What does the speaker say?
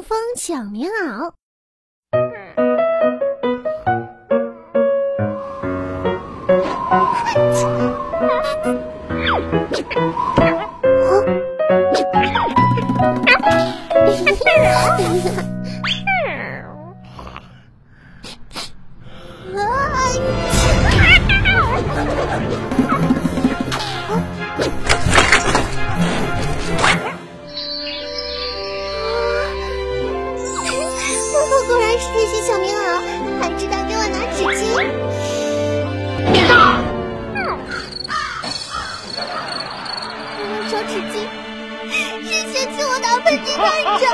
蜜蜂抢棉袄。果然是这些小棉袄，还知道给我拿纸巾。我要找纸巾，是嫌弃我打喷嚏太吵。